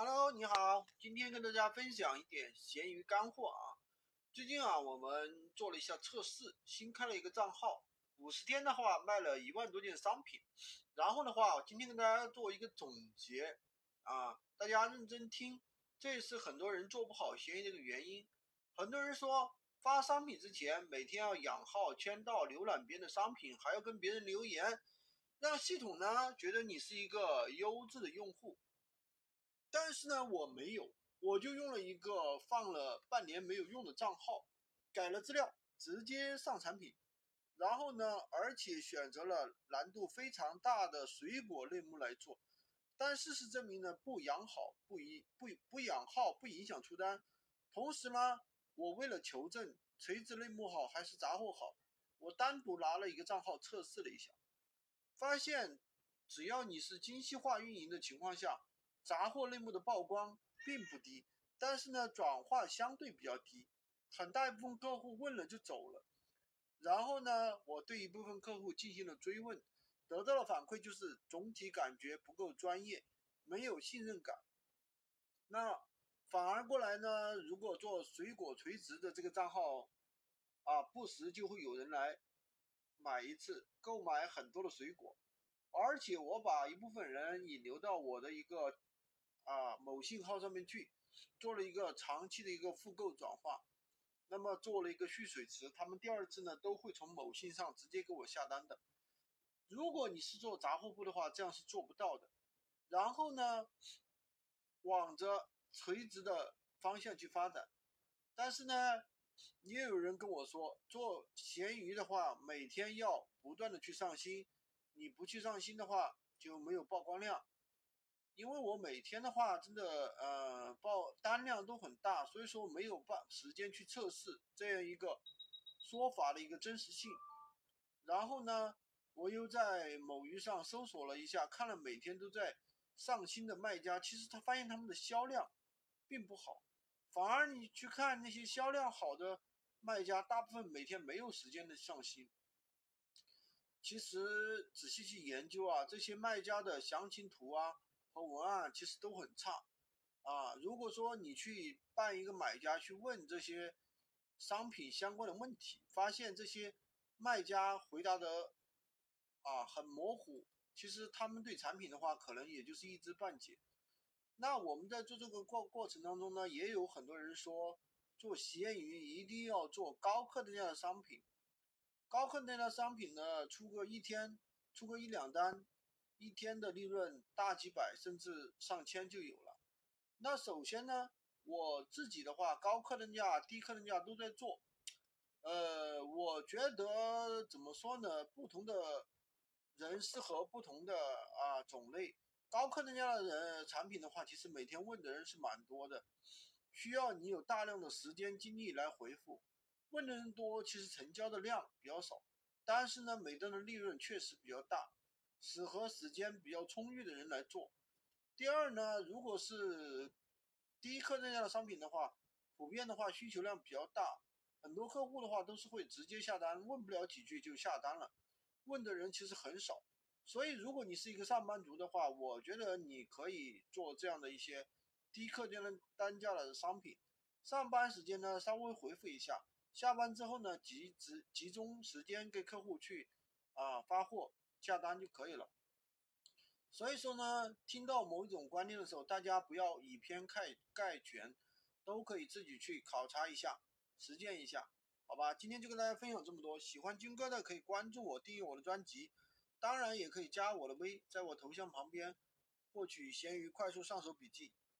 Hello，你好，今天跟大家分享一点闲鱼干货啊。最近啊，我们做了一下测试，新开了一个账号，五十天的话卖了一万多件商品。然后的话，今天跟大家做一个总结啊，大家认真听，这是很多人做不好闲鱼的一个原因。很多人说发商品之前每天要养号、签到、浏览别人的商品，还要跟别人留言，让系统呢觉得你是一个优质的用户。但是呢，我没有，我就用了一个放了半年没有用的账号，改了资料，直接上产品。然后呢，而且选择了难度非常大的水果类目来做。但事实证明呢，不养好不影不不养号不影响出单。同时呢，我为了求证垂直类目好还是杂货好，我单独拿了一个账号测试了一下，发现只要你是精细化运营的情况下。杂货类目的曝光并不低，但是呢，转化相对比较低，很大一部分客户问了就走了。然后呢，我对一部分客户进行了追问，得到的反馈就是总体感觉不够专业，没有信任感。那反而过来呢，如果做水果垂直的这个账号，啊，不时就会有人来买一次，购买很多的水果，而且我把一部分人引流到我的一个。啊，某信号上面去做了一个长期的一个复购转化，那么做了一个蓄水池，他们第二次呢都会从某信上直接给我下单的。如果你是做杂货铺的话，这样是做不到的。然后呢，往着垂直的方向去发展，但是呢，也有人跟我说，做闲鱼的话，每天要不断的去上新，你不去上新的话就没有曝光量。因为我每天的话，真的呃报单量都很大，所以说没有办时间去测试这样一个说法的一个真实性。然后呢，我又在某鱼上搜索了一下，看了每天都在上新的卖家，其实他发现他们的销量并不好，反而你去看那些销量好的卖家，大部分每天没有时间的上新。其实仔细去研究啊，这些卖家的详情图啊。文案其实都很差啊！如果说你去办一个买家去问这些商品相关的问题，发现这些卖家回答的啊很模糊，其实他们对产品的话可能也就是一知半解。那我们在做这个过过程当中呢，也有很多人说做闲鱼一定要做高客单价的商品，高客单价商品呢出个一天出个一两单。一天的利润大几百甚至上千就有了。那首先呢，我自己的话，高客单价、低客单价都在做。呃，我觉得怎么说呢？不同的人适合不同的啊种类。高客单价的人产品的话，其实每天问的人是蛮多的，需要你有大量的时间精力来回复。问的人多，其实成交的量比较少，但是呢，每单的利润确实比较大。适合时间比较充裕的人来做。第二呢，如果是低客单价的商品的话，普遍的话需求量比较大，很多客户的话都是会直接下单，问不了几句就下单了，问的人其实很少。所以如果你是一个上班族的话，我觉得你可以做这样的一些低客单单价的商品。上班时间呢稍微回复一下，下班之后呢集集集中时间给客户去啊发货。下单就可以了。所以说呢，听到某一种观念的时候，大家不要以偏概概全，都可以自己去考察一下，实践一下，好吧？今天就跟大家分享这么多。喜欢军哥的可以关注我，订阅我的专辑，当然也可以加我的微，在我头像旁边获取闲鱼快速上手笔记。